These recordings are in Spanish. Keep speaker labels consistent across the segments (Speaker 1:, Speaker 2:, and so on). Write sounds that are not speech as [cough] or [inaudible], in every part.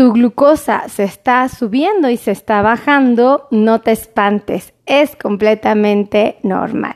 Speaker 1: tu glucosa se está subiendo y se está bajando, no te espantes, es completamente normal.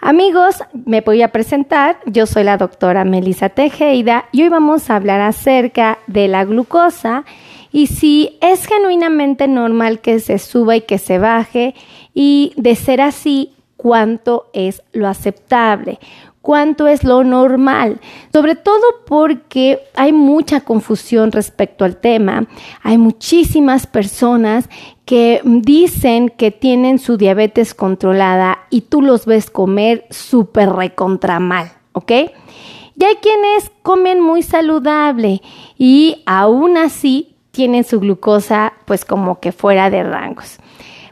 Speaker 1: Amigos, me voy a presentar. Yo soy la doctora Melissa Tejeda y hoy vamos a hablar acerca de la glucosa y si es genuinamente normal que se suba y que se baje y de ser así, cuánto es lo aceptable cuánto es lo normal, sobre todo porque hay mucha confusión respecto al tema. Hay muchísimas personas que dicen que tienen su diabetes controlada y tú los ves comer súper recontra mal, ¿ok? Y hay quienes comen muy saludable y aún así tienen su glucosa pues como que fuera de rangos.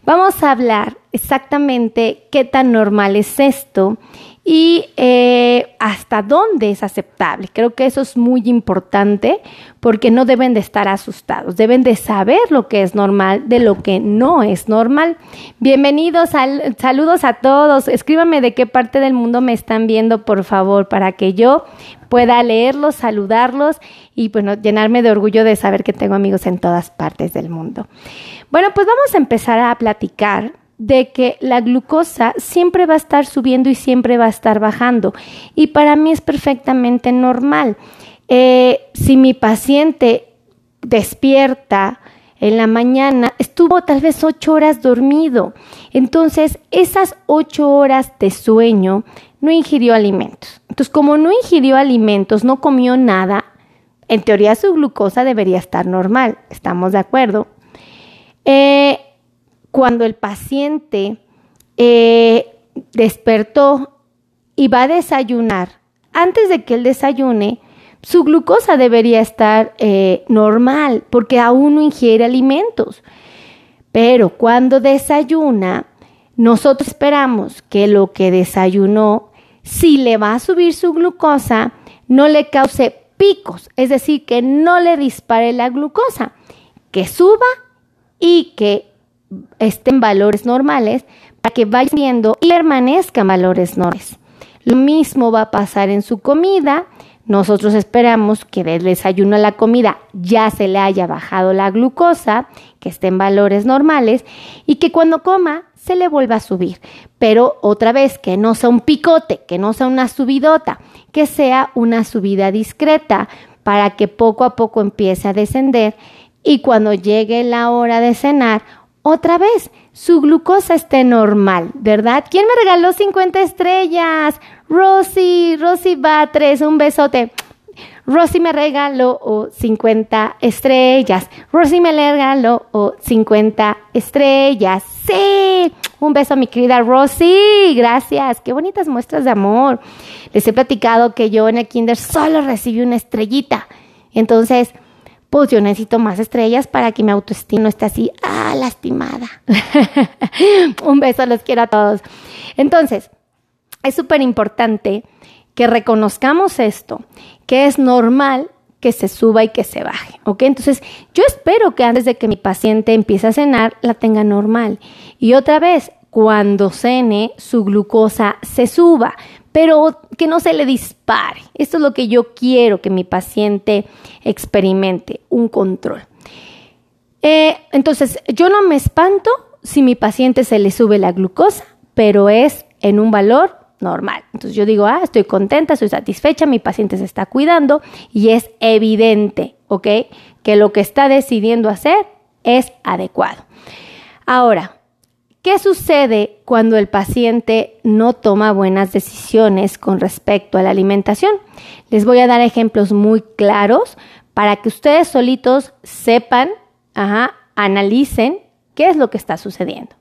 Speaker 1: Vamos a hablar exactamente qué tan normal es esto y eh, hasta dónde es aceptable. Creo que eso es muy importante porque no deben de estar asustados, deben de saber lo que es normal de lo que no es normal. Bienvenidos, saludos a todos. Escríbame de qué parte del mundo me están viendo, por favor, para que yo pueda leerlos, saludarlos y bueno, llenarme de orgullo de saber que tengo amigos en todas partes del mundo. Bueno, pues vamos a empezar a platicar de que la glucosa siempre va a estar subiendo y siempre va a estar bajando. Y para mí es perfectamente normal. Eh, si mi paciente despierta en la mañana, estuvo tal vez ocho horas dormido. Entonces, esas ocho horas de sueño no ingirió alimentos. Entonces, como no ingirió alimentos, no comió nada, en teoría su glucosa debería estar normal. ¿Estamos de acuerdo? Eh, cuando el paciente eh, despertó y va a desayunar, antes de que él desayune, su glucosa debería estar eh, normal porque aún no ingiere alimentos. Pero cuando desayuna, nosotros esperamos que lo que desayunó, si le va a subir su glucosa, no le cause picos, es decir, que no le dispare la glucosa, que suba y que estén valores normales para que vaya viendo y permanezcan valores normales. Lo mismo va a pasar en su comida. Nosotros esperamos que del desayuno a la comida ya se le haya bajado la glucosa, que esté en valores normales y que cuando coma se le vuelva a subir. Pero otra vez, que no sea un picote, que no sea una subidota, que sea una subida discreta para que poco a poco empiece a descender y cuando llegue la hora de cenar otra vez, su glucosa esté normal, ¿verdad? ¿Quién me regaló 50 estrellas? Rosy, Rosy Batres, un besote. Rosy me regaló 50 estrellas. Rosy me regaló 50 estrellas. Sí, un beso a mi querida Rosy. Gracias. Qué bonitas muestras de amor. Les he platicado que yo en el kinder solo recibí una estrellita. Entonces, pues yo necesito más estrellas para que mi autoestima no esté así, ah, lastimada. [laughs] Un beso, los quiero a todos. Entonces, es súper importante que reconozcamos esto, que es normal que se suba y que se baje, ¿ok? Entonces, yo espero que antes de que mi paciente empiece a cenar, la tenga normal. Y otra vez, cuando cene, su glucosa se suba pero que no se le dispare. Esto es lo que yo quiero que mi paciente experimente, un control. Eh, entonces, yo no me espanto si mi paciente se le sube la glucosa, pero es en un valor normal. Entonces yo digo, ah, estoy contenta, estoy satisfecha, mi paciente se está cuidando y es evidente, ¿ok? Que lo que está decidiendo hacer es adecuado. Ahora, ¿Qué sucede cuando el paciente no toma buenas decisiones con respecto a la alimentación? Les voy a dar ejemplos muy claros para que ustedes solitos sepan, analicen qué es lo que está sucediendo.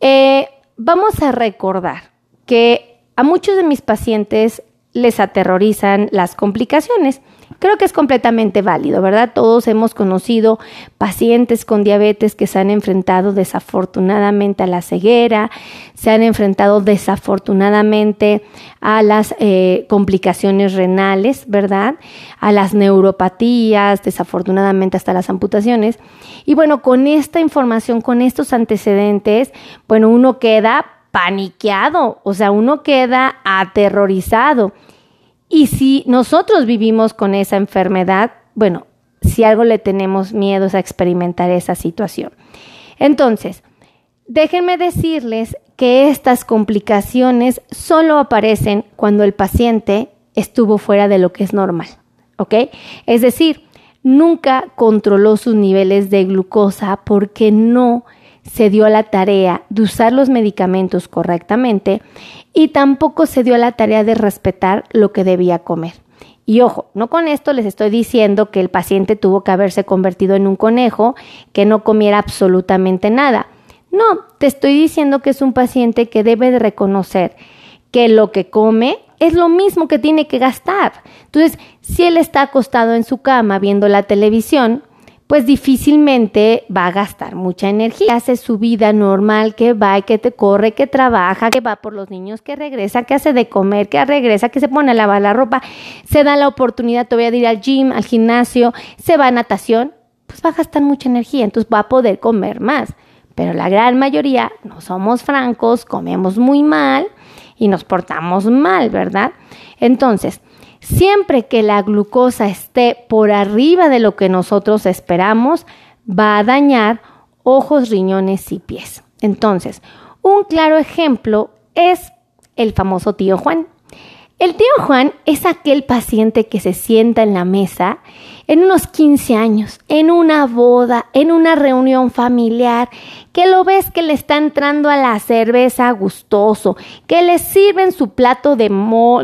Speaker 1: Eh, vamos a recordar que a muchos de mis pacientes les aterrorizan las complicaciones Creo que es completamente válido, ¿verdad? Todos hemos conocido pacientes con diabetes que se han enfrentado desafortunadamente a la ceguera, se han enfrentado desafortunadamente a las eh, complicaciones renales, ¿verdad? A las neuropatías, desafortunadamente hasta las amputaciones. Y bueno, con esta información, con estos antecedentes, bueno, uno queda paniqueado, o sea, uno queda aterrorizado. Y si nosotros vivimos con esa enfermedad, bueno, si algo le tenemos miedo a experimentar esa situación. Entonces, déjenme decirles que estas complicaciones solo aparecen cuando el paciente estuvo fuera de lo que es normal, ¿ok? Es decir, nunca controló sus niveles de glucosa porque no se dio la tarea de usar los medicamentos correctamente y tampoco se dio la tarea de respetar lo que debía comer. Y ojo, no con esto les estoy diciendo que el paciente tuvo que haberse convertido en un conejo que no comiera absolutamente nada. No, te estoy diciendo que es un paciente que debe de reconocer que lo que come es lo mismo que tiene que gastar. Entonces, si él está acostado en su cama viendo la televisión, pues difícilmente va a gastar mucha energía. Hace su vida normal, que va que te corre, que trabaja, que va por los niños, que regresa, que hace de comer, que regresa, que se pone a lavar la ropa, se da la oportunidad todavía de ir al gym, al gimnasio, se va a natación, pues va a gastar mucha energía, entonces va a poder comer más. Pero la gran mayoría no somos francos, comemos muy mal y nos portamos mal, ¿verdad? Entonces, Siempre que la glucosa esté por arriba de lo que nosotros esperamos, va a dañar ojos, riñones y pies. Entonces, un claro ejemplo es el famoso tío Juan. El tío Juan es aquel paciente que se sienta en la mesa en unos 15 años, en una boda, en una reunión familiar, que lo ves que le está entrando a la cerveza gustoso, que le sirven su plato de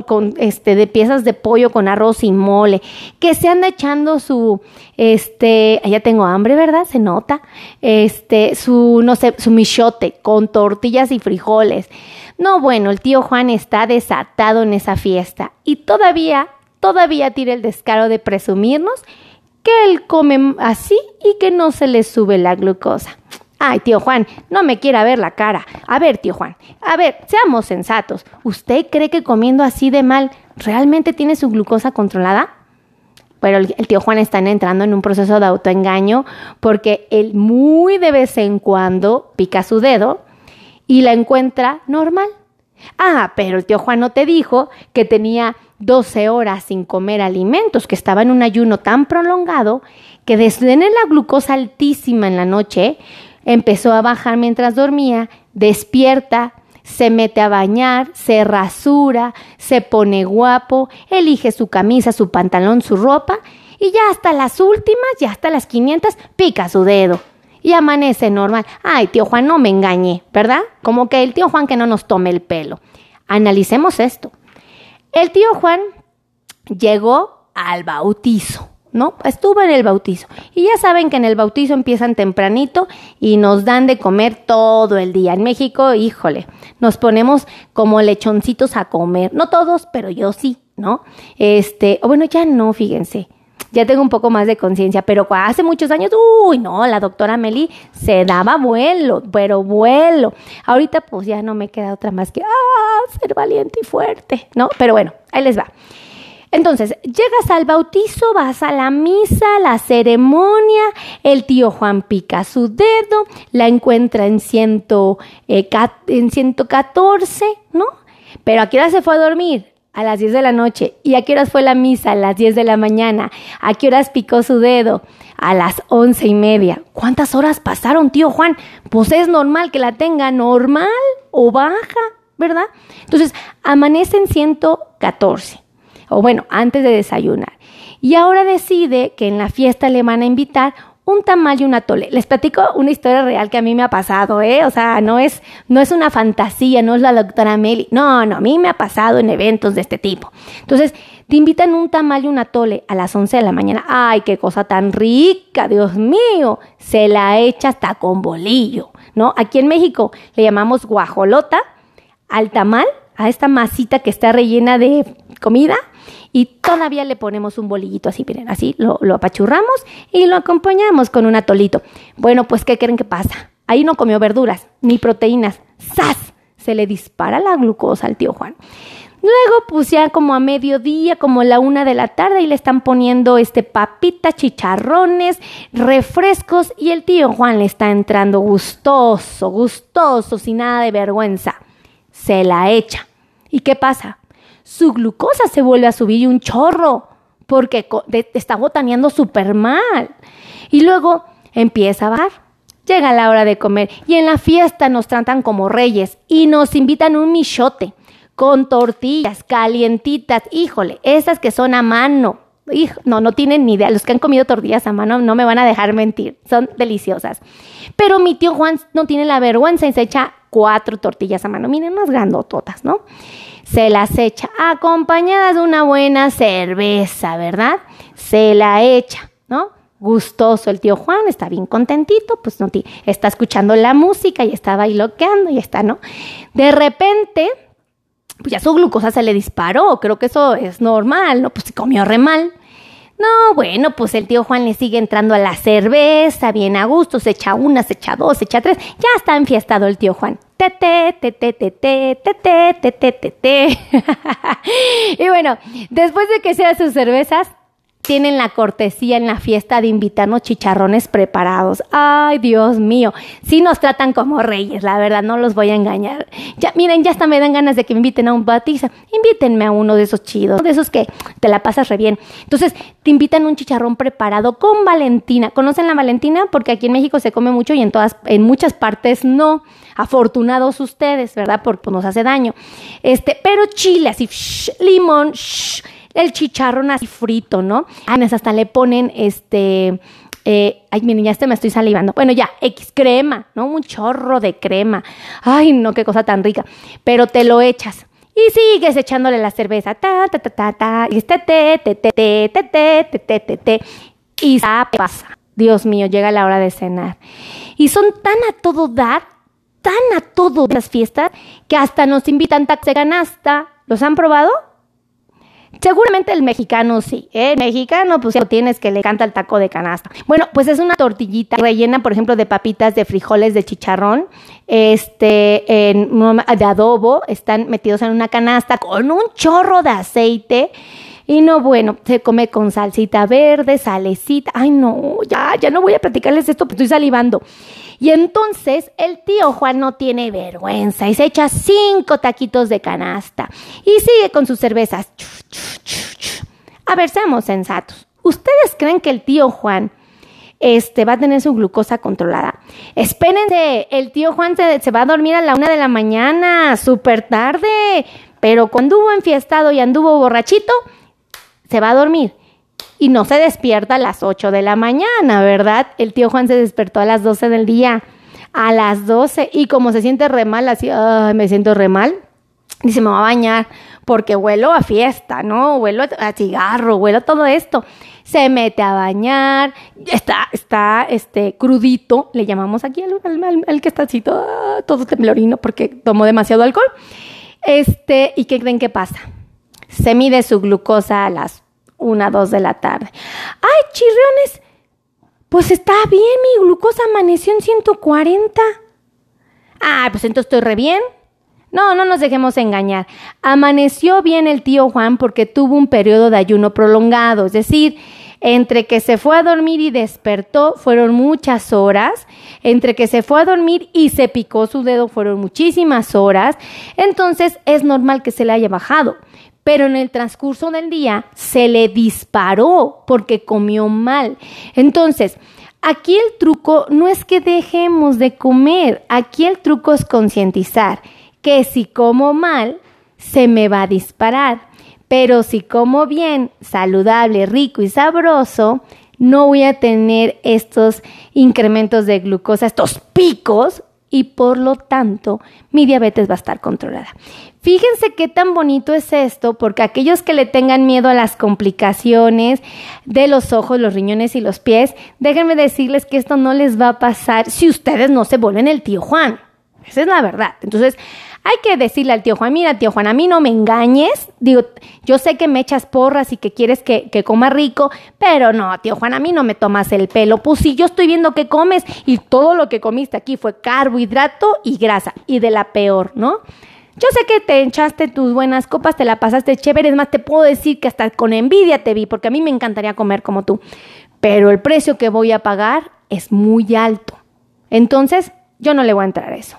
Speaker 1: con este de piezas de pollo con arroz y mole, que se anda echando su este, ya tengo hambre, ¿verdad? Se nota. Este, su no sé, su michote con tortillas y frijoles. No, bueno, el tío Juan está desatado en esa fiesta y todavía todavía tiene el descaro de presumirnos que él come así y que no se le sube la glucosa. Ay, tío Juan, no me quiera ver la cara. A ver, tío Juan, a ver, seamos sensatos. ¿Usted cree que comiendo así de mal realmente tiene su glucosa controlada? Pero el, tío Juan está entrando en un proceso de autoengaño porque él muy de vez en cuando pica su dedo y la encuentra normal. Ah, pero el tío Juan no te dijo que tenía 12 horas sin comer alimentos, que estaba en un ayuno tan prolongado que desde tener la glucosa altísima en la noche, empezó a bajar mientras dormía, despierta, se mete a bañar, se rasura, se pone guapo, elige su camisa, su pantalón, su ropa y ya hasta las últimas, ya hasta las 500, pica su dedo y amanece normal. Ay, tío Juan, no me engañé, ¿verdad? Como que el tío Juan que no nos tome el pelo. Analicemos esto. El tío Juan llegó al bautizo, ¿no? Estuvo en el bautizo. Y ya saben que en el bautizo empiezan tempranito y nos dan de comer todo el día. En México, híjole, nos ponemos como lechoncitos a comer. No todos, pero yo sí, ¿no? Este, bueno, ya no, fíjense ya tengo un poco más de conciencia, pero hace muchos años, uy, no, la doctora Meli se daba vuelo, pero vuelo. Ahorita pues ya no me queda otra más que, ah, ser valiente y fuerte, ¿no? Pero bueno, ahí les va. Entonces, llegas al bautizo, vas a la misa, la ceremonia, el tío Juan pica su dedo, la encuentra en, ciento, eh, en 114, ¿no? Pero ¿a qué hora se fue a dormir? A las 10 de la noche. ¿Y a qué horas fue la misa? A las 10 de la mañana. ¿A qué horas picó su dedo? A las once y media. ¿Cuántas horas pasaron, tío Juan? Pues es normal que la tenga normal o baja, ¿verdad? Entonces, amanece en 114. O bueno, antes de desayunar. Y ahora decide que en la fiesta le van a invitar un tamal y un atole. Les platico una historia real que a mí me ha pasado, ¿eh? O sea, no es, no es una fantasía, no es la doctora Meli. No, no, a mí me ha pasado en eventos de este tipo. Entonces, te invitan un tamal y un atole a las 11 de la mañana. ¡Ay, qué cosa tan rica! Dios mío, se la echa hasta con bolillo, ¿no? Aquí en México le llamamos guajolota al tamal, a esta masita que está rellena de comida y todavía le ponemos un bolillito así, miren, así lo, apachurramos y lo acompañamos con un atolito. Bueno, pues ¿qué creen que pasa? Ahí no comió verduras ni proteínas. ¡Sas! Se le dispara la glucosa al tío Juan. Luego, pues ya como a mediodía, como la una de la tarde, y le están poniendo este papitas, chicharrones, refrescos, y el tío Juan le está entrando gustoso, gustoso, sin nada de vergüenza. Se la echa. ¿Y qué pasa? Su glucosa se vuelve a subir un chorro. porque está botaneando súper mal. Y luego empieza a bajar. Llega la hora de comer y en la fiesta nos tratan como reyes y nos invitan un michote con tortillas calientitas. Híjole, esas que son a mano. no, no tienen ni idea. Los que han comido tortillas a mano no me van a dejar mentir. Son deliciosas. Pero mi tío Juan no tiene la vergüenza y se echa cuatro tortillas a mano. Miren, más grandototas, ¿no? Se las echa acompañadas de una buena cerveza, ¿verdad? Se la echa, ¿no? gustoso el tío Juan, está bien contentito, pues no está escuchando la música y está bailoqueando y está, ¿no? De repente, pues ya su glucosa se le disparó, creo que eso es normal, ¿no? Pues se comió re mal. No, bueno, pues el tío Juan le sigue entrando a la cerveza, bien a gusto, se echa una, se echa dos, se echa tres, ya está enfiestado el tío Juan. Tete, tete, tete, tete, tete, tete. y bueno, después de que sea sus cervezas, tienen la cortesía en la fiesta de invitarnos chicharrones preparados. Ay, Dios mío, sí nos tratan como reyes, la verdad, no los voy a engañar. Ya, miren, ya hasta me dan ganas de que me inviten a un batiza. Invítenme a uno de esos chidos, de esos que te la pasas re bien. Entonces, te invitan un chicharrón preparado con Valentina. ¿Conocen la Valentina? Porque aquí en México se come mucho y en todas, en muchas partes no. Afortunados ustedes, ¿verdad? Porque pues, nos hace daño. Este, pero chile así, limón, el chicharrón así frito, ¿no? hasta le ponen este... Eh, ay, mi niña, este me estoy salivando. Bueno, ya, X crema, ¿no? Un chorro de crema. Ay, no, qué cosa tan rica. Pero te lo echas. Y sigues echándole la cerveza. Ta, ta, ta, ta, ta. Y este te, te, te, te, te, te, te, te, te. Y pasa. Dios mío, llega la hora de cenar. Y son tan a todo dar, tan a todo las fiestas, que hasta nos invitan taxi canasta. ¿Los han probado? Seguramente el mexicano sí. ¿eh? El mexicano, pues tienes que le canta el taco de canasta. Bueno, pues es una tortillita rellena, por ejemplo, de papitas, de frijoles, de chicharrón, este, en, de adobo. Están metidos en una canasta con un chorro de aceite. Y no, bueno, se come con salsita verde, salecita. Ay, no, ya, ya no voy a platicarles esto, porque estoy salivando. Y entonces el tío Juan no tiene vergüenza y se echa cinco taquitos de canasta y sigue con sus cervezas. A ver, seamos sensatos. ¿Ustedes creen que el tío Juan este, va a tener su glucosa controlada? Espérense, el tío Juan se, se va a dormir a la una de la mañana, súper tarde, pero cuando hubo enfiestado y anduvo borrachito, se va a dormir y no se despierta a las 8 de la mañana, ¿verdad? El tío Juan se despertó a las 12 del día, a las 12, y como se siente re mal, así, me siento re mal, dice, me va a bañar, porque huelo a fiesta, ¿no? Huelo a cigarro, huelo a todo esto. Se mete a bañar, está, está, este, crudito, le llamamos aquí al, que está así todo, todo temblorino porque tomó demasiado alcohol. Este, ¿y qué creen que pasa? Se mide su glucosa a las una, dos de la tarde. ¡Ay, chirriones! Pues está bien, mi glucosa amaneció en 140. Ah, pues entonces estoy re bien. No, no nos dejemos engañar. Amaneció bien el tío Juan porque tuvo un periodo de ayuno prolongado, es decir, entre que se fue a dormir y despertó fueron muchas horas, entre que se fue a dormir y se picó su dedo fueron muchísimas horas, entonces es normal que se le haya bajado pero en el transcurso del día se le disparó porque comió mal. Entonces, aquí el truco no es que dejemos de comer, aquí el truco es concientizar que si como mal, se me va a disparar, pero si como bien, saludable, rico y sabroso, no voy a tener estos incrementos de glucosa, estos picos, y por lo tanto mi diabetes va a estar controlada. Fíjense qué tan bonito es esto, porque aquellos que le tengan miedo a las complicaciones de los ojos, los riñones y los pies, déjenme decirles que esto no les va a pasar si ustedes no se vuelven el tío Juan. Esa es la verdad. Entonces, hay que decirle al tío Juan, mira, tío Juan, a mí no me engañes. Digo, yo sé que me echas porras y que quieres que, que, coma rico, pero no, tío Juan, a mí no me tomas el pelo. Pues si yo estoy viendo que comes y todo lo que comiste aquí fue carbohidrato y grasa, y de la peor, ¿no? Yo sé que te echaste tus buenas copas, te la pasaste chévere, es más, te puedo decir que hasta con envidia te vi, porque a mí me encantaría comer como tú, pero el precio que voy a pagar es muy alto. Entonces, yo no le voy a entrar a eso.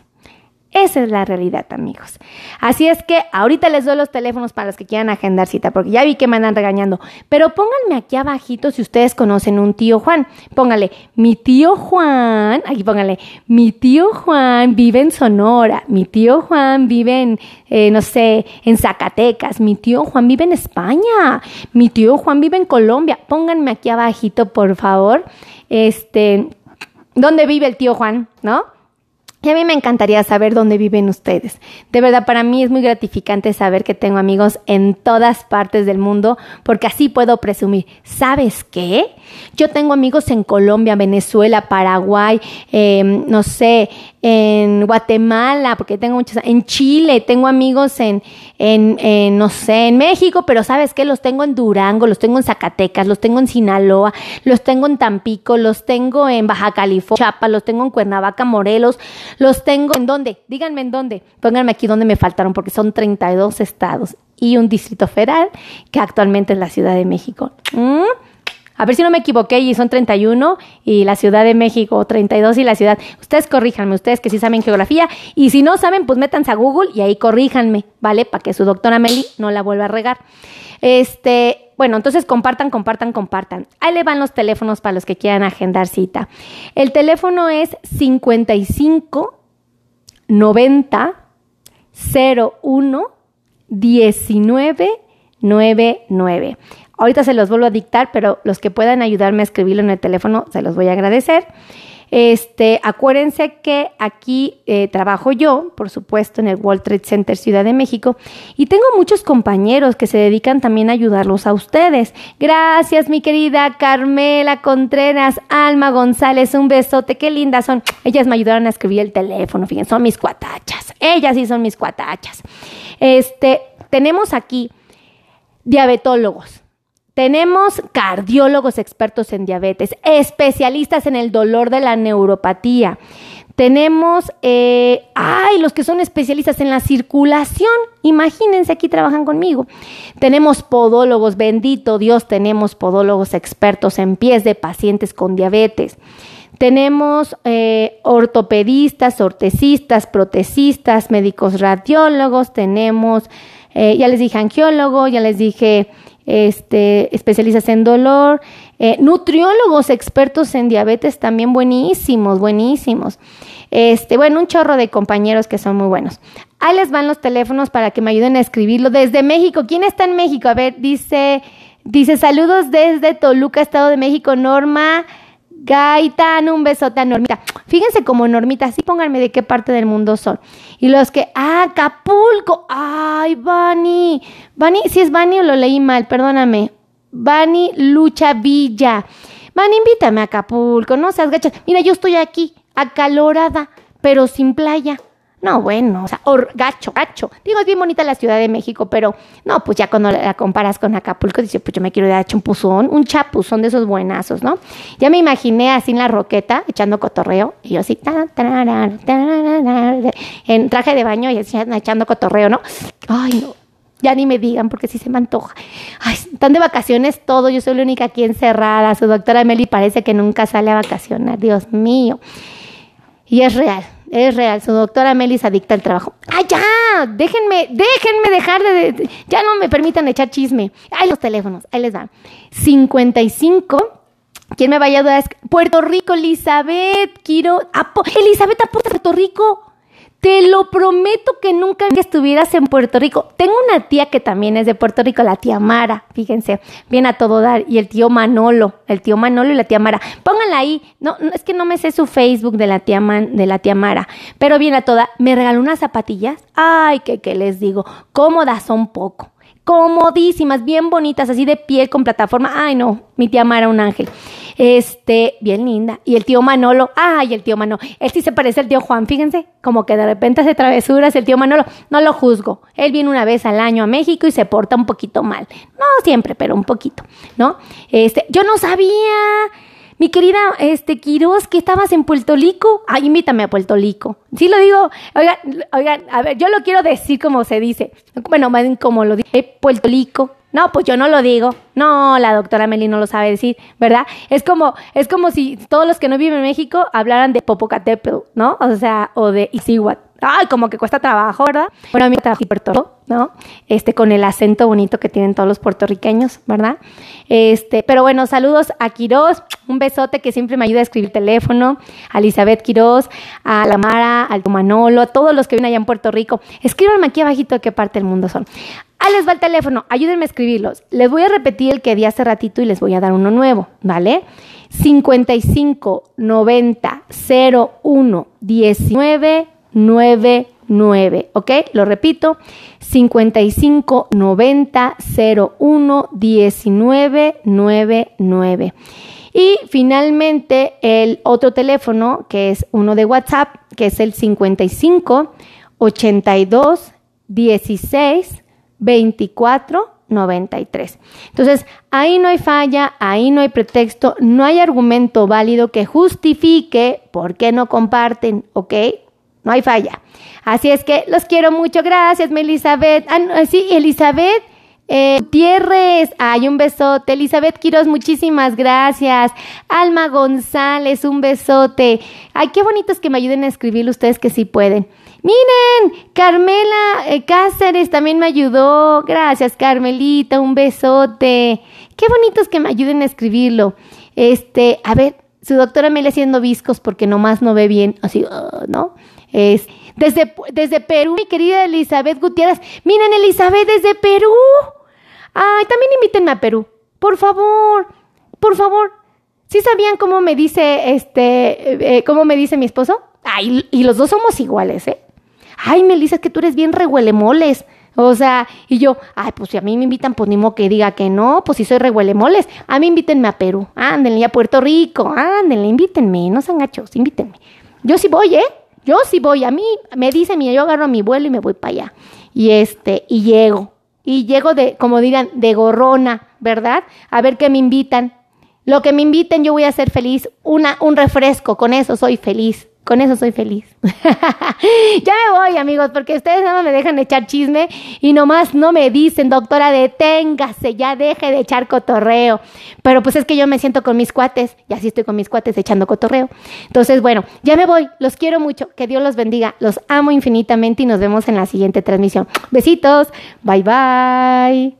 Speaker 1: Esa es la realidad, amigos. Así es que ahorita les doy los teléfonos para los que quieran agendar cita, porque ya vi que me andan regañando. Pero pónganme aquí abajito si ustedes conocen un tío Juan. Póngale, mi tío Juan, aquí póngale, mi tío Juan vive en Sonora, mi tío Juan vive en, eh, no sé, en Zacatecas, mi tío Juan vive en España, mi tío Juan vive en Colombia. Pónganme aquí abajito, por favor, este, ¿dónde vive el tío Juan? ¿No? Y a mí me encantaría saber dónde viven ustedes. De verdad, para mí es muy gratificante saber que tengo amigos en todas partes del mundo, porque así puedo presumir. ¿Sabes qué? Yo tengo amigos en Colombia, Venezuela, Paraguay, em, no sé, en Guatemala, porque tengo muchos, en Chile, tengo amigos en, en, no sé, en México, pero ¿sabes qué? Los tengo en Durango, los tengo en Zacatecas, los tengo en Sinaloa, los tengo en Tampico, los tengo en Baja California, Chiapas, los tengo en Cuernavaca, Morelos, los tengo en dónde, díganme en dónde, pónganme aquí dónde me faltaron, porque son 32 estados y un distrito federal que actualmente es la Ciudad de México. ¿Mm? A ver si no me equivoqué y son 31 y la Ciudad de México 32 y la ciudad. Ustedes corríjanme, ustedes que sí saben geografía y si no saben, pues métanse a Google y ahí corríjanme, ¿vale? Para que su doctora Meli no la vuelva a regar. Este, bueno, entonces compartan, compartan, compartan. Ahí le van los teléfonos para los que quieran agendar cita. El teléfono es 55 90 01 19 99. Ahorita se los vuelvo a dictar, pero los que puedan ayudarme a escribirlo en el teléfono, se los voy a agradecer. Este, acuérdense que aquí eh, trabajo yo, por supuesto, en el World Trade Center Ciudad de México, y tengo muchos compañeros que se dedican también a ayudarlos a ustedes. Gracias, mi querida Carmela Contreras, Alma González, un besote, qué lindas son. Ellas me ayudaron a escribir el teléfono, fíjense, son mis cuatachas. Ellas sí son mis cuatachas. Este, tenemos aquí diabetólogos tenemos cardiólogos expertos en diabetes, especialistas en el dolor de la neuropatía. Tenemos, eh, ay, los que son especialistas en la circulación. Imagínense, aquí trabajan conmigo. Tenemos podólogos, bendito Dios, tenemos podólogos expertos en pies de pacientes con diabetes. Tenemos eh, ortopedistas, ortesistas, protecistas, médicos radiólogos, tenemos, eh, ya les dije angiólogo, ya les dije este, especialistas en dolor, eh, nutriólogos expertos en diabetes también buenísimos, buenísimos. Este, bueno, un chorro de compañeros que son muy buenos. Ahí les van los teléfonos para que me ayuden a escribirlo desde México. ¿Quién está en México? A ver, dice, dice saludos desde Toluca, Estado de México, Norma. Gaitán, un besote a Normita. Fíjense como Normita, así pónganme de qué parte del mundo son. Y los que, ah, Acapulco, ay, Bani. Bani, si es Bani o lo leí mal, perdóname. Bani Lucha Villa. Bani, invítame a Acapulco, no seas gacha. Mira, yo estoy aquí, acalorada, pero sin playa. No, bueno, o sea, gacho, gacho. Digo, es bien bonita la Ciudad de México, pero no, pues ya cuando la comparas con Acapulco, dice, pues yo me quiero dar un chapuzón, un chapuzón de esos buenazos, ¿no? Ya me imaginé así en la roqueta, echando cotorreo, y yo así, en traje de baño y echando cotorreo, ¿no? Ay, no, ya ni me digan porque sí se me antoja. Ay, están de vacaciones todo, yo soy la única aquí encerrada. Su doctora Meli parece que nunca sale a vacacionar, Dios mío. Y es real, es real. Su doctora Melis adicta al trabajo. ¡Ay, ya! Déjenme, déjenme dejar de, Ya no me permitan echar chisme. Ahí los teléfonos, ahí les dan. 55. ¿Quién me vaya a ayudar? Puerto Rico, Elizabeth, quiero... Elizabeth apunta a Puerto Rico. Te lo prometo que nunca estuvieras en Puerto Rico. Tengo una tía que también es de Puerto Rico, la tía Mara, fíjense, viene a todo dar. Y el tío Manolo, el tío Manolo y la tía Mara. Pónganla ahí. No, es que no me sé su Facebook de la tía, de la tía Mara, pero viene a toda. Me regaló unas zapatillas. Ay, que, que les digo, cómodas son poco comodísimas, bien bonitas, así de piel con plataforma. Ay, no, mi tía Mara, un ángel. Este, bien linda. Y el tío Manolo, ay, el tío Manolo, él sí se parece al tío Juan, fíjense, como que de repente hace travesuras el tío Manolo. No lo juzgo. Él viene una vez al año a México y se porta un poquito mal. No siempre, pero un poquito, ¿no? Este, yo no sabía. Mi querida este, Quiroz, que estabas en Puerto Rico. Ay, invítame a Puerto Rico. Sí lo digo. Oigan, oigan, a ver, yo lo quiero decir como se dice. Bueno, más como lo dice. Puerto Rico. No, pues yo no lo digo. No, la doctora Meli no lo sabe decir, ¿verdad? Es como, es como si todos los que no viven en México hablaran de Popocatépetl, ¿no? O sea, o de Isihuat. Ay, como que cuesta trabajo, ¿verdad? Bueno, a mí me trabajo Puerto Rico, ¿no? Este, con el acento bonito que tienen todos los puertorriqueños, ¿verdad? Este, pero bueno, saludos a Quiroz, un besote que siempre me ayuda a escribir teléfono, a Elizabeth Quiroz, a la Mara, al Manolo, a todos los que vienen allá en Puerto Rico. Escríbanme aquí abajito de qué parte del mundo son. Ah, les va el teléfono, ayúdenme a escribirlos. Les voy a repetir el que di hace ratito y les voy a dar uno nuevo, ¿vale? 55 90 01 19 99, ¿ok? Lo repito, 55 90 01 19 99. Y finalmente el otro teléfono, que es uno de WhatsApp, que es el 55 82 16 24 93. Entonces, ahí no hay falla, ahí no hay pretexto, no hay argumento válido que justifique por qué no comparten, ¿ok? No hay falla. Así es que los quiero mucho. Gracias, Elizabeth. Ah, sí, Elizabeth. Eh, Gutiérrez, ay, un besote. Elizabeth Quiroz, muchísimas gracias. Alma González, un besote. Ay, qué bonito es que me ayuden a escribir ustedes que sí pueden. Miren, Carmela eh, Cáceres también me ayudó. Gracias, Carmelita, un besote. Qué bonito es que me ayuden a escribirlo. Este, a ver, su doctora me le haciendo viscos porque nomás no ve bien, así, uh, ¿no? Es desde, desde Perú, mi querida Elizabeth Gutiérrez. Miren, Elizabeth, desde Perú. Ay, también invítenme a Perú. Por favor, por favor. ¿Sí sabían cómo me dice este, eh, eh, cómo me dice mi esposo? Ay, y los dos somos iguales, ¿eh? Ay, Melissa, es que tú eres bien rehuelemoles. O sea, y yo, ay, pues si a mí me invitan, pues ni modo que diga que no, pues si soy rehuelemoles. A mí invítenme a Perú, ándenle a Puerto Rico, ándenle, invítenme, no sean gachos, invítenme. Yo sí voy, ¿eh? Yo sí voy, a mí me dice, mira, yo agarro mi vuelo y me voy para allá. Y este, y llego. Y llego de, como digan, de gorrona, ¿verdad? A ver qué me invitan. Lo que me inviten, yo voy a ser feliz. Una, un refresco, con eso soy feliz. Con eso soy feliz. [laughs] ya me voy, amigos, porque ustedes no me dejan echar chisme y nomás no me dicen, doctora, deténgase, ya deje de echar cotorreo. Pero pues es que yo me siento con mis cuates y así estoy con mis cuates echando cotorreo. Entonces, bueno, ya me voy. Los quiero mucho. Que Dios los bendiga. Los amo infinitamente y nos vemos en la siguiente transmisión. Besitos. Bye bye.